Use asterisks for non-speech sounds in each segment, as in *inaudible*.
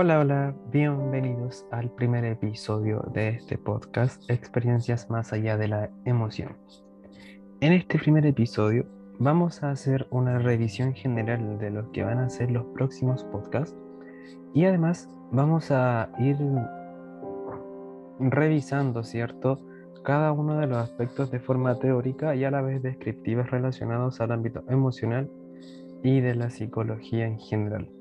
Hola, hola, bienvenidos al primer episodio de este podcast, Experiencias más allá de la emoción. En este primer episodio vamos a hacer una revisión general de lo que van a ser los próximos podcasts y además vamos a ir revisando, ¿cierto? Cada uno de los aspectos de forma teórica y a la vez descriptiva relacionados al ámbito emocional y de la psicología en general.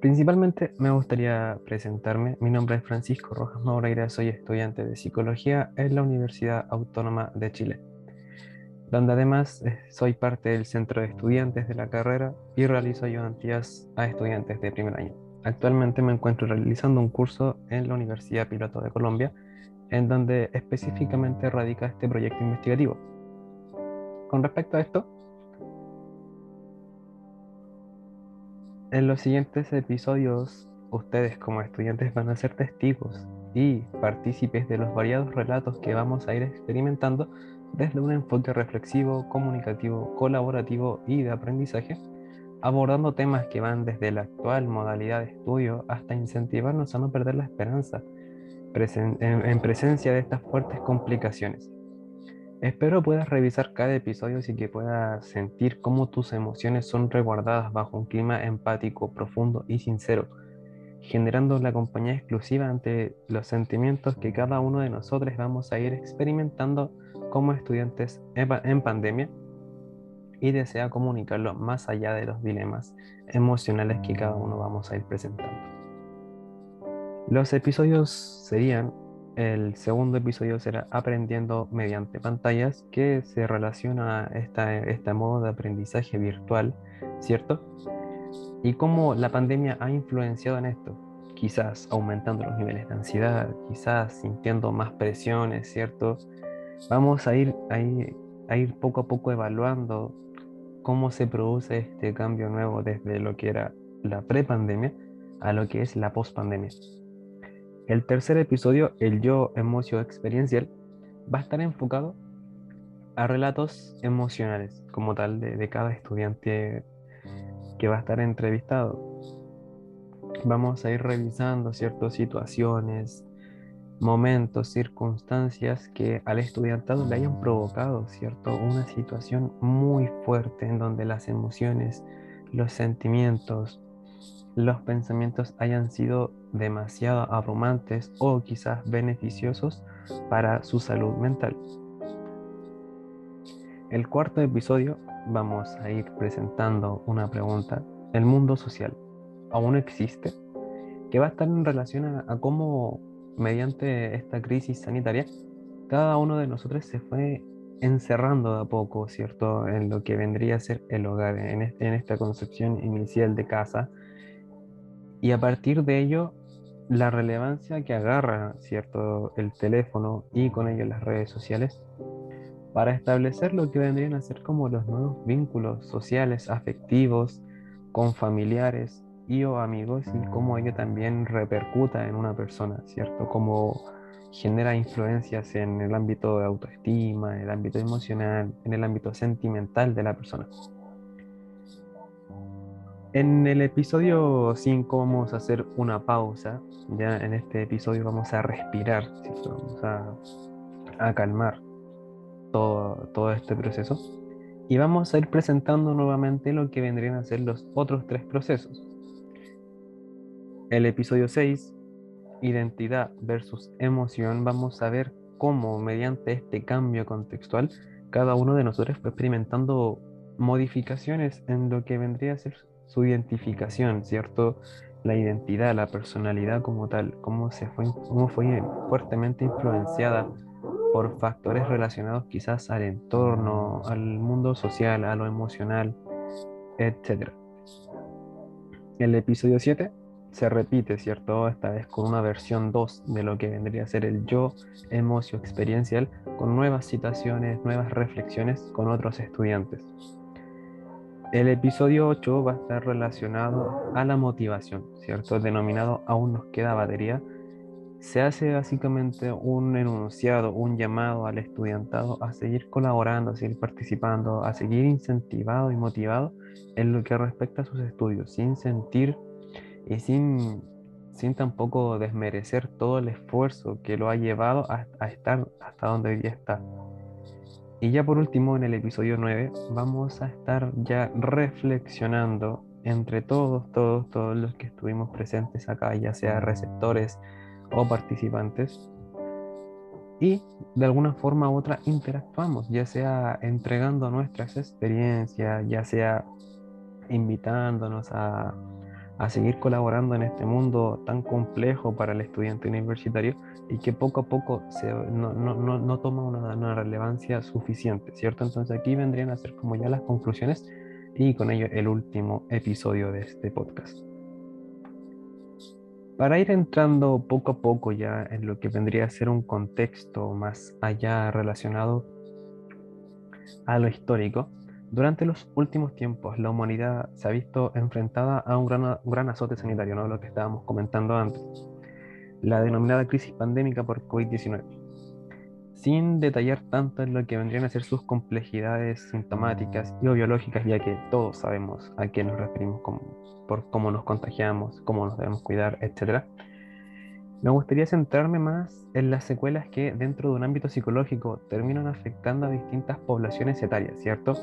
Principalmente me gustaría presentarme. Mi nombre es Francisco Rojas Maureira, soy estudiante de psicología en la Universidad Autónoma de Chile, donde además eh, soy parte del centro de estudiantes de la carrera y realizo ayudantías a estudiantes de primer año. Actualmente me encuentro realizando un curso en la Universidad Piloto de Colombia, en donde específicamente radica este proyecto investigativo. Con respecto a esto, En los siguientes episodios, ustedes como estudiantes van a ser testigos y partícipes de los variados relatos que vamos a ir experimentando desde un enfoque reflexivo, comunicativo, colaborativo y de aprendizaje, abordando temas que van desde la actual modalidad de estudio hasta incentivarnos a no perder la esperanza en presencia de estas fuertes complicaciones. Espero puedas revisar cada episodio y que puedas sentir cómo tus emociones son reguardadas bajo un clima empático, profundo y sincero, generando la compañía exclusiva ante los sentimientos que cada uno de nosotros vamos a ir experimentando como estudiantes en pandemia y desea comunicarlo más allá de los dilemas emocionales que cada uno vamos a ir presentando. Los episodios serían el segundo episodio será Aprendiendo mediante pantallas, que se relaciona a esta, este modo de aprendizaje virtual, ¿cierto? Y cómo la pandemia ha influenciado en esto. Quizás aumentando los niveles de ansiedad, quizás sintiendo más presiones, ¿cierto? Vamos a ir, a ir, a ir poco a poco evaluando cómo se produce este cambio nuevo desde lo que era la prepandemia a lo que es la pospandemia. El tercer episodio, el yo emocio experiencial, va a estar enfocado a relatos emocionales como tal de, cada estudiante que va a estar entrevistado. Vamos a ir revisando ciertas situaciones, momentos, circunstancias que al estudiantado le hayan provocado, ¿cierto? Una situación muy fuerte en donde las emociones, los sentimientos, los pensamientos hayan sido demasiado abrumantes o quizás beneficiosos para su salud mental. El cuarto episodio vamos a ir presentando una pregunta. ¿El mundo social aún existe? Que va a estar en relación a, cómo mediante esta crisis sanitaria cada uno de nosotros se fue encerrando de a poco, ¿cierto? En lo que vendría a ser el hogar, en, en esta concepción inicial de casa, y a partir de ello, la relevancia que agarra cierto el teléfono y con ello las redes sociales para establecer lo que vendrían a ser como los nuevos vínculos sociales, afectivos, con familiares y o amigos y cómo ello también repercuta en una persona, ¿cierto? Cómo genera influencias en el ámbito de autoestima, en el ámbito emocional, en el ámbito sentimental de la persona. En el episodio 5 vamos a hacer una pausa. Ya en este episodio vamos a respirar, vamos a, calmar todo, este proceso. Y vamos a ir presentando nuevamente lo que vendrían a ser los otros tres procesos. El episodio 6, identidad versus emoción, vamos a ver cómo mediante este cambio contextual cada uno de nosotros fue experimentando modificaciones en lo que vendría a ser su identificación, ¿cierto? La identidad, la personalidad como tal, cómo, se fue, cómo fue fuertemente influenciada por factores relacionados quizás al entorno, al mundo social, a lo emocional, etc. El episodio 7 se repite, ¿cierto? Esta vez con una versión 2 de lo que vendría a ser el yo emocio experiencial, con nuevas citaciones, nuevas reflexiones con otros estudiantes. El episodio 8 va a estar relacionado a la motivación, ¿cierto? Denominado Aún nos queda batería. se hace básicamente un enunciado, un llamado al estudiantado a seguir colaborando, a seguir participando, a seguir incentivado y motivado en lo que respecta a sus estudios, sin sentir y sin, sin tampoco desmerecer todo el esfuerzo que lo ha llevado a, a estar hasta donde hoy día está. Y ya por último, en el episodio 9, vamos a estar ya reflexionando entre todos, todos, todos los que estuvimos presentes acá, ya sea receptores o participantes, y de alguna forma u otra interactuamos, ya sea entregando nuestras experiencias, ya sea invitándonos a, a seguir colaborando en este mundo tan complejo para el estudiante universitario y que poco a poco se, no, no, no, toma una, una, relevancia suficiente, ¿cierto? Entonces aquí vendrían a ser como ya las conclusiones y con ello el último episodio de este podcast. Para ir entrando poco a poco ya en lo que vendría a ser un contexto más allá relacionado a lo histórico, durante los últimos tiempos la humanidad se ha visto enfrentada a un gran, gran azote sanitario, ¿no? lo que estábamos comentando antes, la denominada crisis pandémica por COVID-19. Sin detallar tanto en lo que vendrían a ser sus complejidades sintomáticas y o biológicas, ya que todos sabemos a qué nos referimos por cómo nos contagiamos, cómo nos debemos cuidar, etc. Me gustaría centrarme más en las secuelas que dentro de un ámbito psicológico terminan afectando a distintas poblaciones etarias, ¿cierto?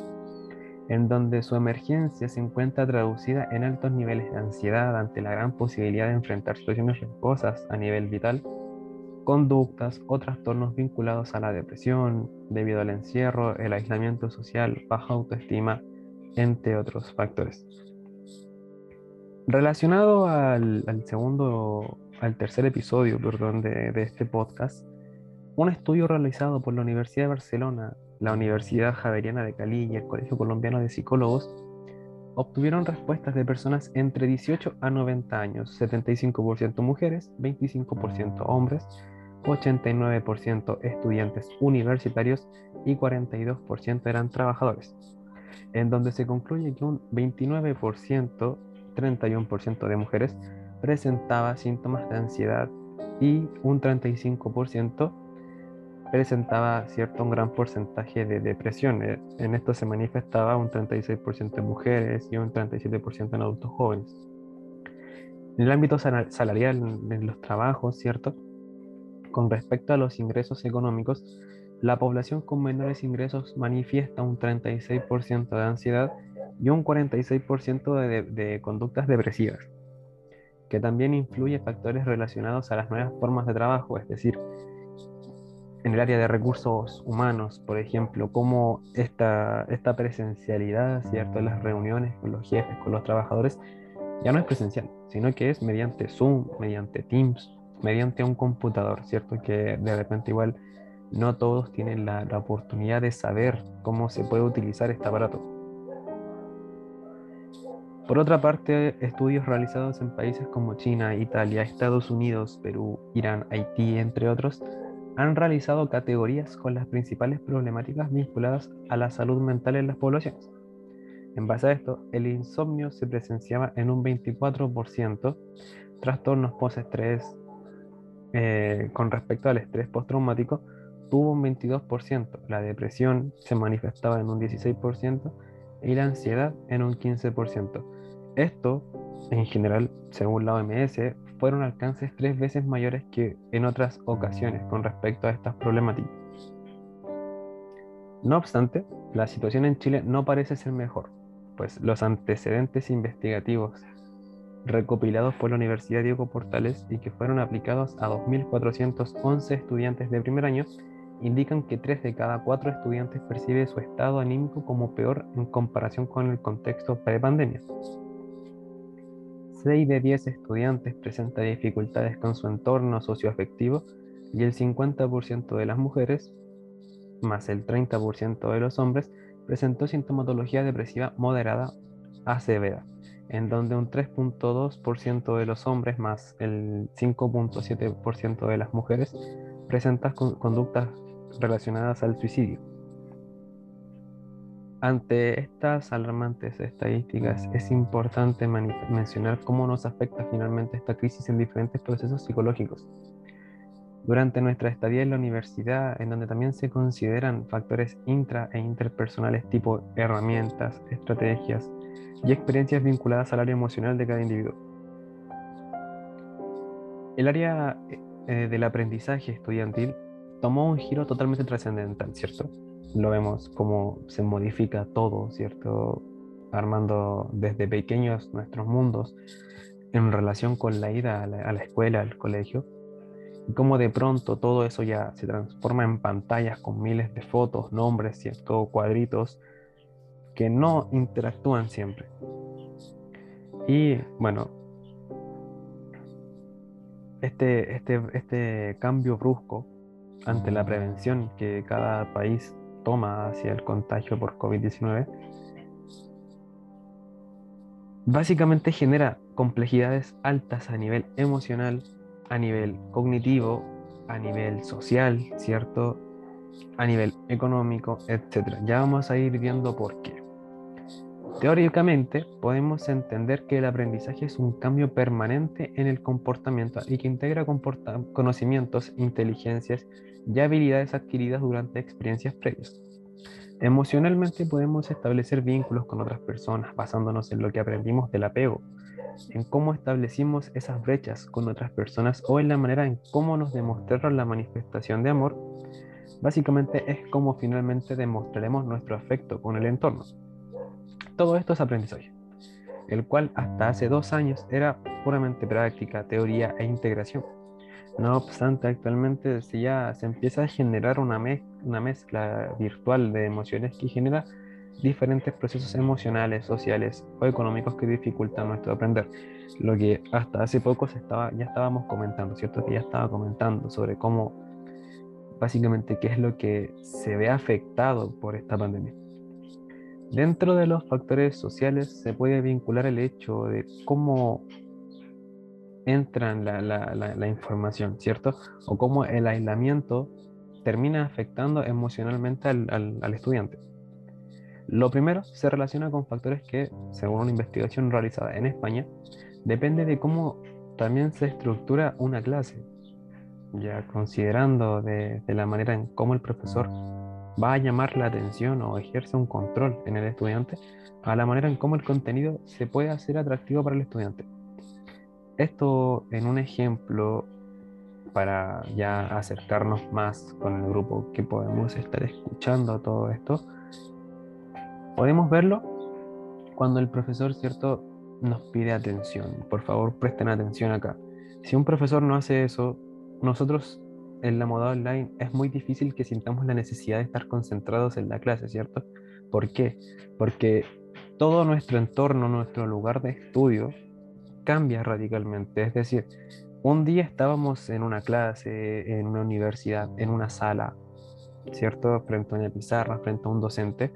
En donde su emergencia se encuentra traducida en altos niveles de ansiedad ante la gran posibilidad de enfrentar situaciones riesgosas a nivel vital, conductas o trastornos vinculados a la depresión debido al encierro, el aislamiento social, baja autoestima, entre otros factores. Relacionado al, segundo, al tercer episodio, perdón, de este podcast, un estudio realizado por la Universidad de Barcelona la Universidad Javeriana de Cali y el Colegio Colombiano de Psicólogos obtuvieron respuestas de personas entre 18 a 90 años, 75% mujeres, 25% hombres, 89% estudiantes universitarios y 42% eran trabajadores, en donde se concluye que un 29%, 31% de mujeres presentaba síntomas de ansiedad y un 35% presentaba cierto un gran porcentaje de depresión. Eh, en esto se manifestaba un 36% en mujeres y un 37% en adultos jóvenes. En el ámbito salarial, en los trabajos, ¿cierto? Con respecto a los ingresos económicos, la población con menores ingresos manifiesta un 36% de ansiedad y un 46% de, de conductas depresivas, que también influye factores relacionados a las nuevas formas de trabajo, es decir, en el área de recursos humanos, por ejemplo, cómo esta, presencialidad, ¿cierto?, las reuniones con los jefes, con los trabajadores, ya no es presencial, sino que es mediante Zoom, mediante Teams, mediante un computador, ¿cierto? Que de repente igual no todos tienen la, la oportunidad de saber cómo se puede utilizar este aparato. Por otra parte, estudios realizados en países como China, Italia, Estados Unidos, Perú, Irán, Haití, entre otros, han realizado categorías con las principales problemáticas vinculadas a la salud mental en las poblaciones. En base a esto, el insomnio se presenciaba en un 24%, trastornos postestrés eh, con respecto al estrés postraumático tuvo un 22%, la depresión se manifestaba en un 16% y la ansiedad en un 15%. Esto, en general, según la OMS, fueron alcances tres veces mayores que en otras ocasiones con respecto a estas problemáticas. No obstante, la situación en Chile no parece ser mejor, pues los antecedentes investigativos recopilados por la Universidad Diego Portales y que fueron aplicados a 2.411 estudiantes de primer año indican que 3 de cada 4 estudiantes percibe su estado anímico como peor en comparación con el contexto pre-pandemia. 6 de 10 estudiantes presenta dificultades con su entorno socioafectivo y el 50% de las mujeres, más el 30% de los hombres, presentó sintomatología depresiva moderada a severa, en donde un 3.2% de los hombres más el 5.7% de las mujeres presentan conductas relacionadas al suicidio. Ante estas alarmantes estadísticas, es importante mencionar cómo nos afecta finalmente esta crisis en diferentes procesos psicológicos. durante nuestra estadía en la universidad, en donde también se consideran factores intra e interpersonales tipo herramientas, estrategias y experiencias vinculadas al área emocional de cada individuo. El área eh, del aprendizaje estudiantil tomó un giro totalmente trascendental, ¿cierto? Lo vemos como se modifica todo, ¿cierto? Armando desde pequeños nuestros mundos en relación con la ida a la, a la escuela, al colegio, y cómo de pronto todo eso ya se transforma en pantallas con miles de fotos, nombres, ¿cierto? cuadritos que no interactúan siempre. Y bueno, este, este, este cambio brusco ante la prevención que cada país toma hacia el contagio por COVID-19, básicamente genera complejidades altas a nivel emocional, a nivel cognitivo, a nivel social, ¿cierto? A nivel económico, etc. Ya vamos a ir viendo por qué. Teóricamente, podemos entender que el aprendizaje es un cambio permanente en el comportamiento y que integra conocimientos, inteligencias y habilidades adquiridas durante experiencias previas. Emocionalmente podemos establecer vínculos con otras personas basándonos en lo que aprendimos del apego, en cómo establecimos esas brechas con otras personas o en la manera en cómo nos demostraron la manifestación de amor, básicamente es como finalmente demostraremos nuestro afecto con el entorno. Todo esto es aprendizaje, el cual hasta hace dos años era puramente práctica, teoría e integración. No obstante, actualmente si ya se empieza a generar una, una mezcla virtual de emociones que genera diferentes procesos emocionales, sociales o económicos que dificultan nuestro aprender. Lo que hasta hace poco se estaba, ya estábamos comentando, ¿cierto? Que ya estaba comentando sobre cómo, básicamente, qué es lo que se ve afectado por esta pandemia. Dentro de los factores sociales se puede vincular el hecho de cómo entra la, la, información, ¿cierto? O cómo el aislamiento termina afectando emocionalmente al, al, al estudiante. Lo primero se relaciona con factores que, según una investigación realizada en España, depende de cómo también se estructura una clase, ya considerando de, la manera en cómo el profesor va a llamar la atención o ejerce un control en el estudiante, a la manera en cómo el contenido se puede hacer atractivo para el estudiante. Esto en un ejemplo para ya acercarnos más con el grupo que podemos estar escuchando todo esto, Podemos verlo cuando el profesor, ¿cierto?, nos pide atención. Por favor, presten atención acá. Si un profesor no hace eso, nosotros en la moda online es muy difícil que sintamos la necesidad de estar concentrados en la clase, ¿cierto? ¿Por qué? Porque todo nuestro entorno, nuestro lugar de estudio cambia radicalmente. Es decir, un día estábamos en una clase, en una universidad, en una sala, ¿cierto? Frente a una pizarra, frente a un docente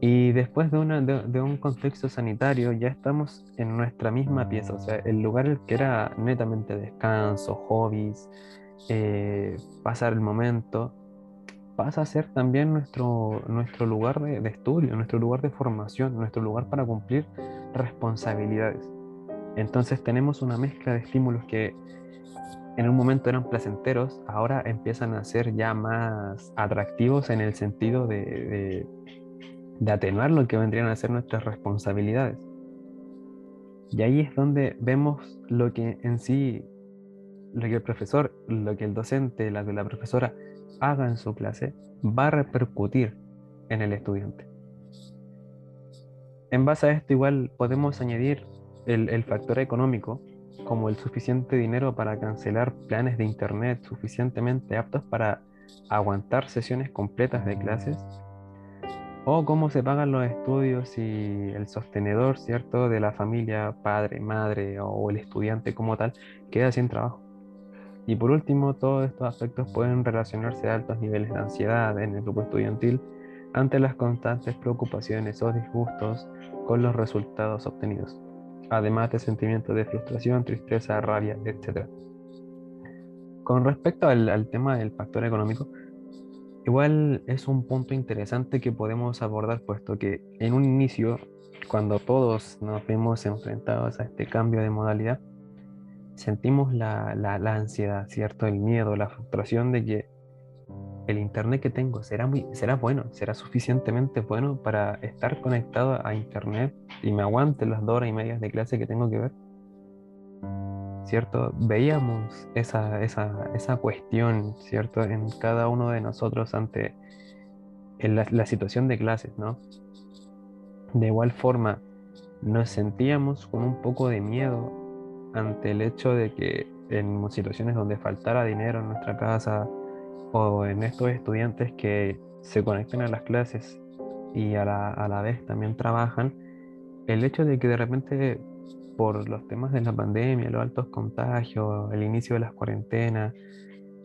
y después de, una, de, un contexto sanitario ya estamos en nuestra misma pieza, o sea, el lugar que era netamente descanso, hobbies, eh, pasar el momento, pasa a ser también nuestro, nuestro lugar de, de, estudio, nuestro lugar de formación, nuestro lugar para cumplir responsabilidades. Entonces tenemos una mezcla de estímulos que en un momento eran placenteros, ahora empiezan a ser ya más atractivos en el sentido de atenuar lo que vendrían a ser nuestras responsabilidades. Y ahí es donde vemos lo que en sí, lo que el profesor, lo que el docente, la la profesora haga en su clase, va a repercutir en el estudiante. En base a esto igual podemos añadir el, factor económico, como el suficiente dinero para cancelar planes de internet suficientemente aptos para aguantar sesiones completas de clases o cómo se pagan los estudios si el sostenedor, ¿cierto?, de la familia, padre, madre o el estudiante como tal, queda sin trabajo. Y por último, todos estos aspectos pueden relacionarse a altos niveles de ansiedad en el grupo estudiantil ante las constantes preocupaciones o disgustos con los resultados obtenidos, además de sentimientos de frustración, tristeza, rabia, etc. Con respecto al, al tema del factor económico, Igual es un punto interesante que podemos abordar, puesto que en un inicio, cuando todos nos vemos enfrentados a este cambio de modalidad, sentimos la, la, ansiedad, ¿cierto? El miedo, la frustración de que el internet que tengo será, muy, será bueno, será suficientemente bueno para estar conectado a internet y me aguante las horas y media de clase que tengo que ver. ¿Cierto? Veíamos esa, esa, esa cuestión, ¿cierto? En cada uno de nosotros ante la, la situación de clases, ¿no? De igual forma, nos sentíamos con un poco de miedo ante el hecho de que en situaciones donde faltara dinero en nuestra casa o en estos estudiantes que se conecten a las clases y a la, a la vez también trabajan, el hecho de que de repente por los temas de la pandemia, los altos contagios, el inicio de las cuarentenas,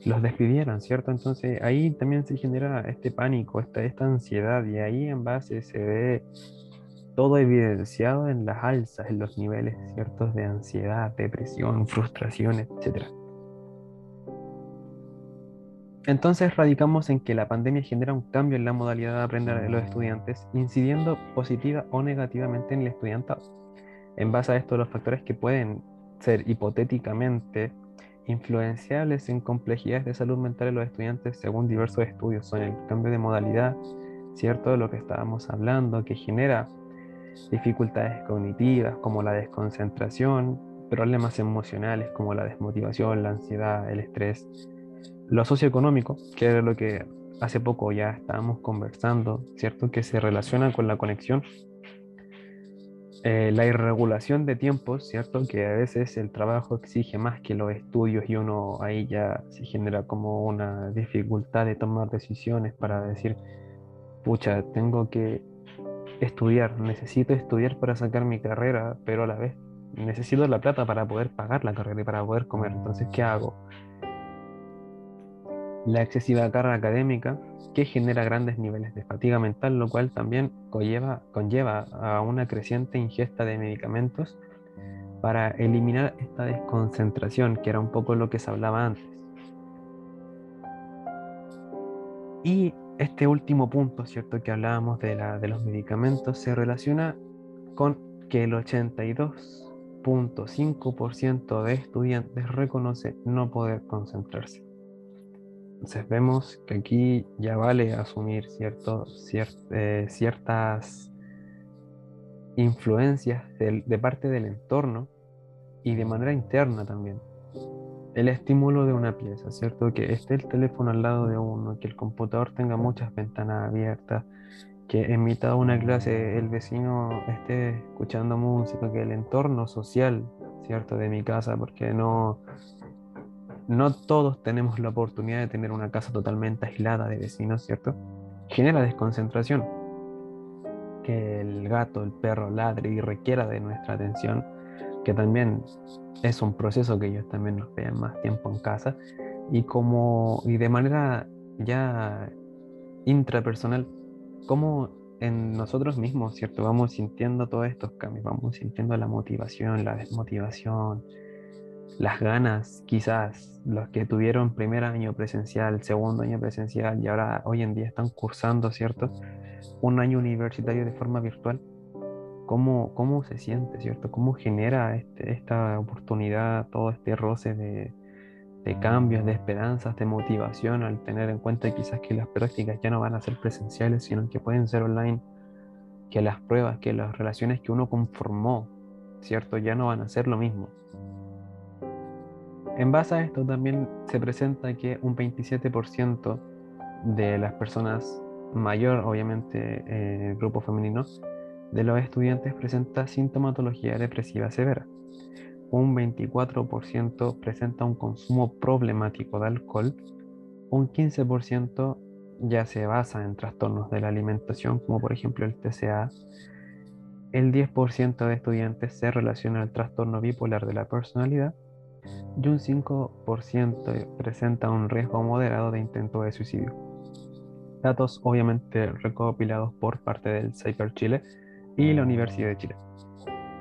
los despidieran, ¿cierto? Entonces ahí también se genera este pánico, esta, esta ansiedad y ahí en base se ve todo evidenciado en las alzas, en los niveles ciertos de ansiedad, depresión, frustración, etc. Entonces radicamos en que la pandemia genera un cambio en la modalidad de aprender de los estudiantes, incidiendo positiva o negativamente en el estudiantado. En base a esto, los factores que pueden ser hipotéticamente influenciables en complejidades de salud mental de los estudiantes según diversos estudios son el cambio de modalidad, ¿cierto? De lo que estábamos hablando, que genera dificultades cognitivas como la desconcentración, problemas emocionales como la desmotivación, la ansiedad, el estrés, lo socioeconómico, que era lo que hace poco ya estábamos conversando, ¿cierto? Que se relaciona con la conexión, eh, la irregulación de tiempos, ¿cierto? Que a veces el trabajo exige más que los estudios y uno ahí ya se genera como una dificultad de tomar decisiones para decir, pucha, tengo que estudiar, necesito estudiar para sacar mi carrera, pero a la vez necesito la plata para poder pagar la carrera y para poder comer. Entonces, ¿qué hago? La excesiva carga académica que genera grandes niveles de fatiga mental, lo cual también conlleva, conlleva a una creciente ingesta de medicamentos para eliminar esta desconcentración, que era un poco lo que se hablaba antes. Y este último punto, ¿cierto? Que hablábamos de, la, de los medicamentos, se relaciona con que el 82.5% de estudiantes reconoce no poder concentrarse. Entonces vemos que aquí ya vale asumir cierto, eh, ciertas influencias de parte del entorno y de manera interna también el estímulo de una pieza, ¿cierto? Que esté el teléfono al lado de uno, que el computador tenga muchas ventanas abiertas, que en mitad de una clase el vecino esté escuchando música, que el entorno social, ¿cierto? De mi casa, porque no, no todos tenemos la oportunidad de tener una casa totalmente aislada de vecinos, ¿cierto? Genera desconcentración. Que el gato, el perro ladre y requiera de nuestra atención que también es un proceso que ellos también nos vean más tiempo en casa y como y de manera ya intrapersonal como en nosotros mismos, ¿cierto? Vamos sintiendo todos estos cambios, vamos sintiendo la motivación, la desmotivación, las ganas, quizás los que tuvieron primer año presencial, segundo año presencial y ahora hoy en día están cursando, ¿cierto? Un año universitario de forma virtual cómo, se siente, ¿cierto? Cómo genera este, esta oportunidad, todo este roce de, cambios, de esperanzas, de motivación, al tener en cuenta quizás que las prácticas ya no van a ser presenciales, sino que pueden ser online, que las pruebas, que las relaciones que uno conformó, ¿cierto? Ya no van a ser lo mismo. En base a esto también se presenta que un 27% de las personas mayor, obviamente, eh, grupo femenino, de los estudiantes presenta sintomatología depresiva severa. Un 24% presenta un consumo problemático de alcohol. Un 15% ya se basa en trastornos de la alimentación, como por ejemplo el TCA. El 10% de estudiantes se relaciona al trastorno bipolar de la personalidad y un 5% presenta un riesgo moderado de intento de suicidio. Datos obviamente recopilados por parte del Cyber Chile y la Universidad de Chile.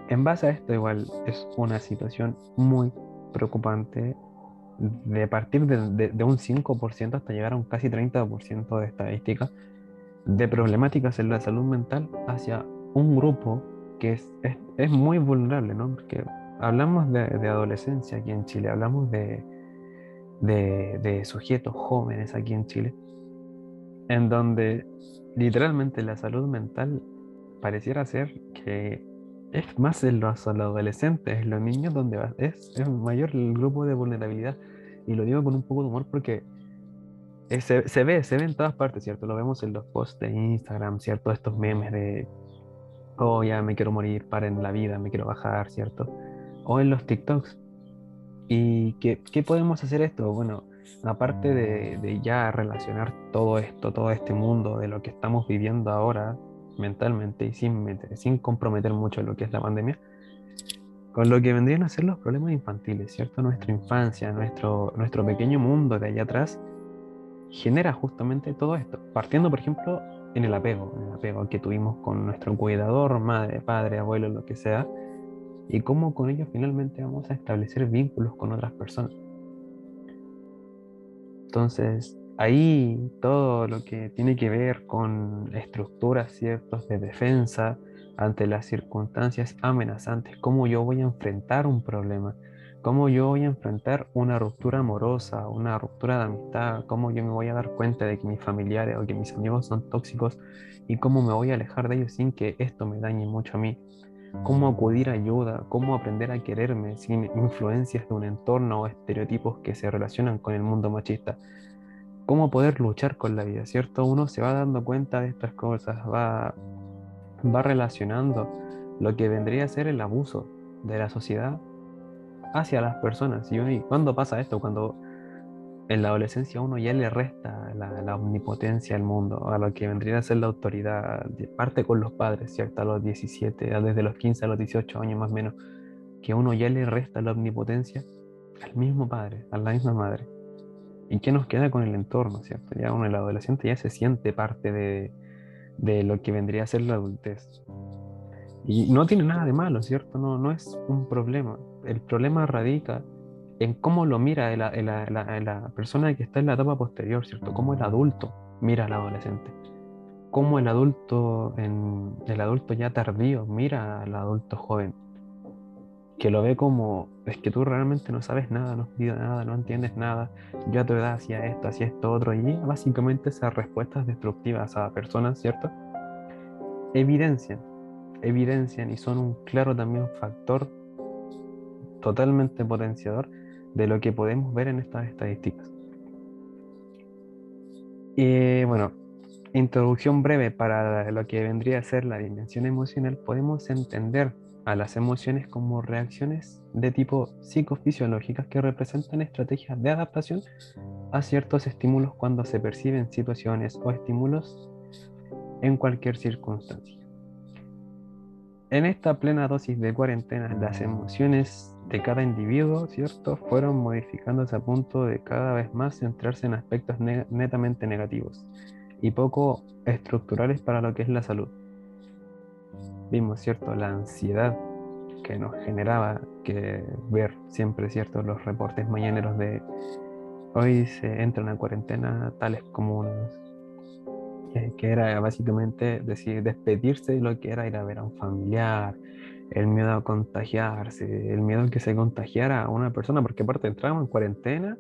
En base a esto igual es una situación muy preocupante de partir de, de, un 5% hasta llegar a un casi 30% de estadística de problemáticas en la salud mental hacia un grupo que es, es, muy vulnerable, ¿no? Hablamos de, adolescencia aquí en Chile, hablamos de, sujetos jóvenes aquí en Chile, en donde literalmente la salud mental pareciera ser que es más en los adolescentes, en los niños, donde es, es mayor el grupo de vulnerabilidad. Y lo digo con un poco de humor porque se, se, ve, se ve en todas partes, ¿cierto? Lo vemos en los posts de Instagram, ¿cierto? Estos memes de, oh, ya me quiero morir, paren la vida, me quiero bajar, ¿cierto? O en los TikToks. ¿Y qué, qué podemos hacer esto? Bueno, aparte de, de, ya relacionar todo esto, todo este mundo de lo que estamos viviendo ahora mentalmente y sin, sin comprometer mucho lo que es la pandemia, con lo que vendrían a ser los problemas infantiles, ¿cierto? Nuestra infancia, nuestro, nuestro pequeño mundo de allá atrás, genera justamente todo esto. Partiendo, por ejemplo, en el apego, en el apego que tuvimos con nuestro cuidador, madre, padre, abuelo, lo que sea, y cómo con ellos finalmente vamos a establecer vínculos con otras personas. Entonces, ahí todo lo que tiene que ver con estructuras ciertas de defensa ante las circunstancias amenazantes, cómo yo voy a enfrentar un problema, cómo yo voy a enfrentar una ruptura amorosa, una ruptura de amistad, cómo yo me voy a dar cuenta de que mis familiares o que mis amigos son tóxicos y cómo me voy a alejar de ellos sin que esto me dañe mucho a mí. Cómo acudir a ayuda, cómo aprender a quererme sin influencias de un entorno o estereotipos que se relacionan con el mundo machista. Cómo poder luchar con la vida, ¿cierto? Uno se va dando cuenta de estas cosas, va, va relacionando lo que vendría a ser el abuso de la sociedad hacia las personas. ¿Y cuándo pasa esto? Cuando en la adolescencia uno ya le resta la, omnipotencia al mundo, a lo que vendría a ser la autoridad, parte con los padres, ¿cierto? A los 17, desde los 15 a los 18 años más o menos, que uno ya le resta la omnipotencia al mismo padre, a la misma madre. ¿Y qué nos queda con el entorno, ¿cierto? Ya uno, el adolescente ya se siente parte de, de lo que vendría a ser la adultez. Y no tiene nada de malo, ¿cierto? No, no es un problema. El problema radica en cómo lo mira la, la, persona que está en la etapa posterior, ¿cierto? Cómo el adulto mira al adolescente. Cómo el adulto, el adulto ya tardío mira al adulto joven. Que lo ve como, es que tú realmente no sabes nada, no has vivido nada, no entiendes nada. Yo a tu edad hacía esto, hacía esto, otro. Y básicamente esas respuestas destructivas a personas, ¿cierto? Evidencian evidencian y son un claro también factor totalmente potenciador de lo que podemos ver en estas estadísticas. Y bueno, introducción breve para lo que vendría a ser la dimensión emocional, podemos entender a las emociones como reacciones de tipo psicofisiológicas que representan estrategias de adaptación a ciertos estímulos cuando se perciben situaciones o estímulos en cualquier circunstancia. En esta plena dosis de cuarentena, las emociones de cada individuo, ¿cierto?, fueron modificándose a punto de cada vez más centrarse en aspectos netamente negativos y poco estructurales para lo que es la salud. Vimos, ¿cierto?, la ansiedad que nos generaba que ver siempre, ¿cierto?, los reportes mañaneros de hoy se entran a cuarentena tales comunas, que, era básicamente decir, despedirse de lo que era ir a ver a un familiar, el miedo a contagiarse, el miedo a que se contagiara a una persona, porque aparte entramos en cuarentena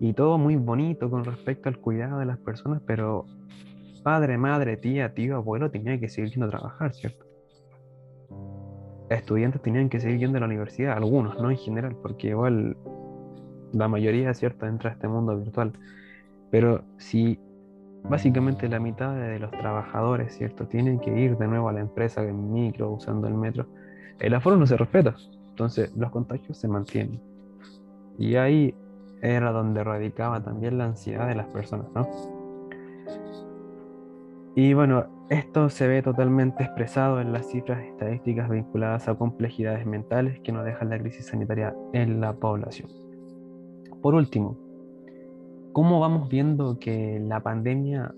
y todo muy bonito con respecto al cuidado de las personas, pero padre, madre, tía, tío, abuelo tenían que seguir yendo a trabajar, ¿cierto? Estudiantes tenían que seguir yendo a la universidad, algunos, no en general, porque igual la mayoría, ¿cierto?, entra a este mundo virtual. Pero si básicamente la mitad de los trabajadores, ¿cierto? Tienen que ir de nuevo a la empresa en micro, usando el metro. El aforo no se respeta, entonces los contagios se mantienen. Y ahí era donde radicaba también la ansiedad de las personas, ¿no? Y bueno, esto se ve totalmente expresado en las cifras estadísticas vinculadas a complejidades mentales que nos dejan la crisis sanitaria en la población. Por último, cómo vamos viendo que la pandemia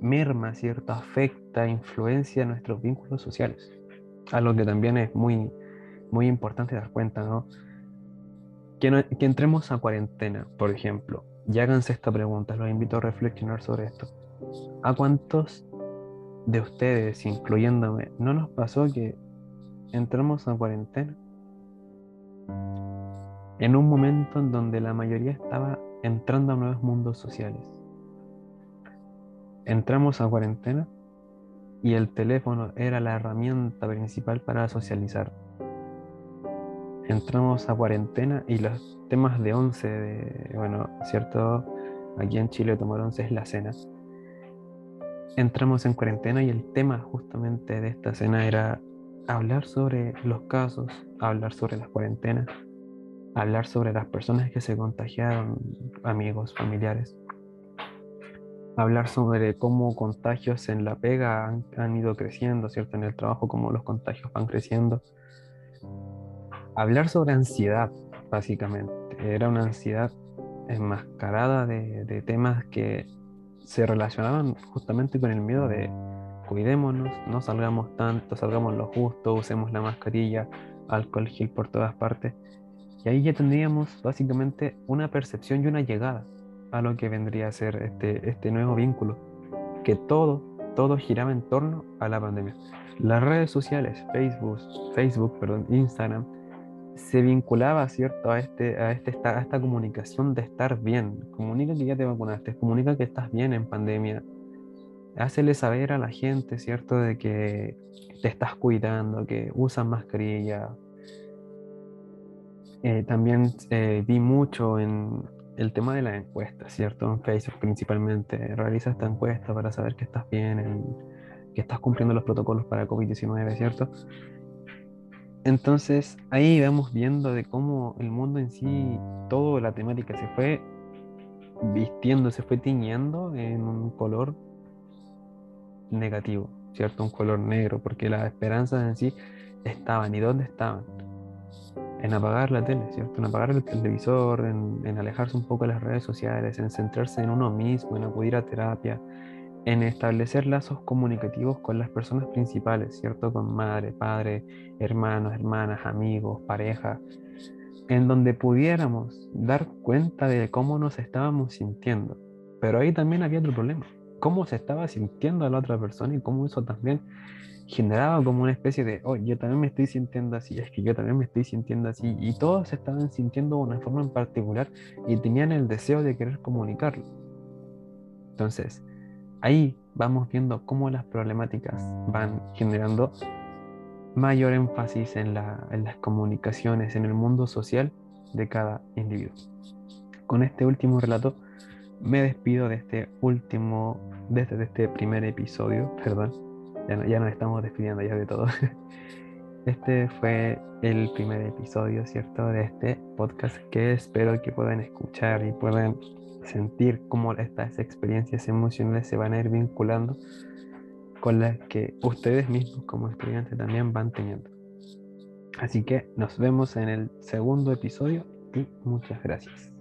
merma, ¿cierto? Afecta, influencia nuestros vínculos sociales. Algo que también es muy, muy importante dar cuenta, ¿no? Que, que entremos a cuarentena, por ejemplo, y háganse esta pregunta, los invito a reflexionar sobre esto. ¿A cuántos de ustedes, incluyéndome, no nos pasó que entramos a cuarentena en un momento en donde la mayoría estaba entrando a nuevos mundos sociales. Entramos a cuarentena y el teléfono era la herramienta principal para socializar. Entramos a cuarentena y los temas de once, de, bueno, cierto, aquí en Chile tomar once es la cena. Entramos en cuarentena y el tema justamente de esta cena era hablar sobre los casos, hablar sobre las cuarentenas, hablar sobre las personas que se contagiaron, amigos, familiares, hablar sobre cómo contagios en la pega han, ido creciendo, ¿cierto? En el trabajo, cómo los contagios van creciendo. Hablar sobre ansiedad, básicamente. Era una ansiedad enmascarada de, de temas que se relacionaban justamente con el miedo de cuidémonos, no salgamos tanto, salgamos lo justo, usemos la mascarilla, alcohol gel por todas partes. Y ahí ya tendríamos básicamente una percepción y una llegada a lo que vendría a ser este, este nuevo vínculo, que todo, todo giraba en torno a la pandemia. Las redes sociales, Facebook, Facebook perdón, Instagram, se vinculaba ¿cierto? A, este, a, este, a esta comunicación de estar bien. Comunica que ya te vacunaste, comunica que estás bien en pandemia. Hácele saber a la gente, ¿cierto? De que te estás cuidando, que usas mascarilla, eh, también eh, vi mucho en el tema de la encuesta, ¿cierto? En Facebook principalmente. Realiza esta encuesta para saber que estás bien, que estás cumpliendo los protocolos para COVID-19, ¿cierto? Entonces ahí vamos viendo de cómo el mundo en sí, toda la temática se fue vistiendo, se fue tiñendo en un color negativo, ¿cierto? Un color negro, porque las esperanzas en sí estaban. ¿Y dónde estaban? En apagar la tele, ¿cierto? En apagar el televisor, en, alejarse un poco de las redes sociales, en centrarse en uno mismo, en acudir a terapia, en establecer lazos comunicativos con las personas principales, ¿cierto? Con madre, padre, hermanos, hermanas, amigos, pareja, en donde pudiéramos dar cuenta de cómo nos estábamos sintiendo. Pero ahí también había otro problema, cómo se estaba sintiendo a la otra persona y cómo eso también generaba como una especie de, oh, yo también me estoy sintiendo así, es que yo también me estoy sintiendo así, y todos estaban sintiendo una forma en particular y tenían el deseo de querer comunicarlo. Entonces, ahí vamos viendo cómo las problemáticas van generando mayor énfasis en, en las comunicaciones, en el mundo social de cada individuo. Con este último relato me despido de este último, desde este primer episodio, perdón, ya, nos estamos despidiendo ya de todo. *laughs* Este fue el primer episodio, ¿cierto? De este podcast que espero que puedan escuchar y puedan sentir cómo estas experiencias emocionales se van a ir vinculando con las que ustedes mismos como estudiantes también van teniendo. Así que nos vemos en el segundo episodio y muchas gracias.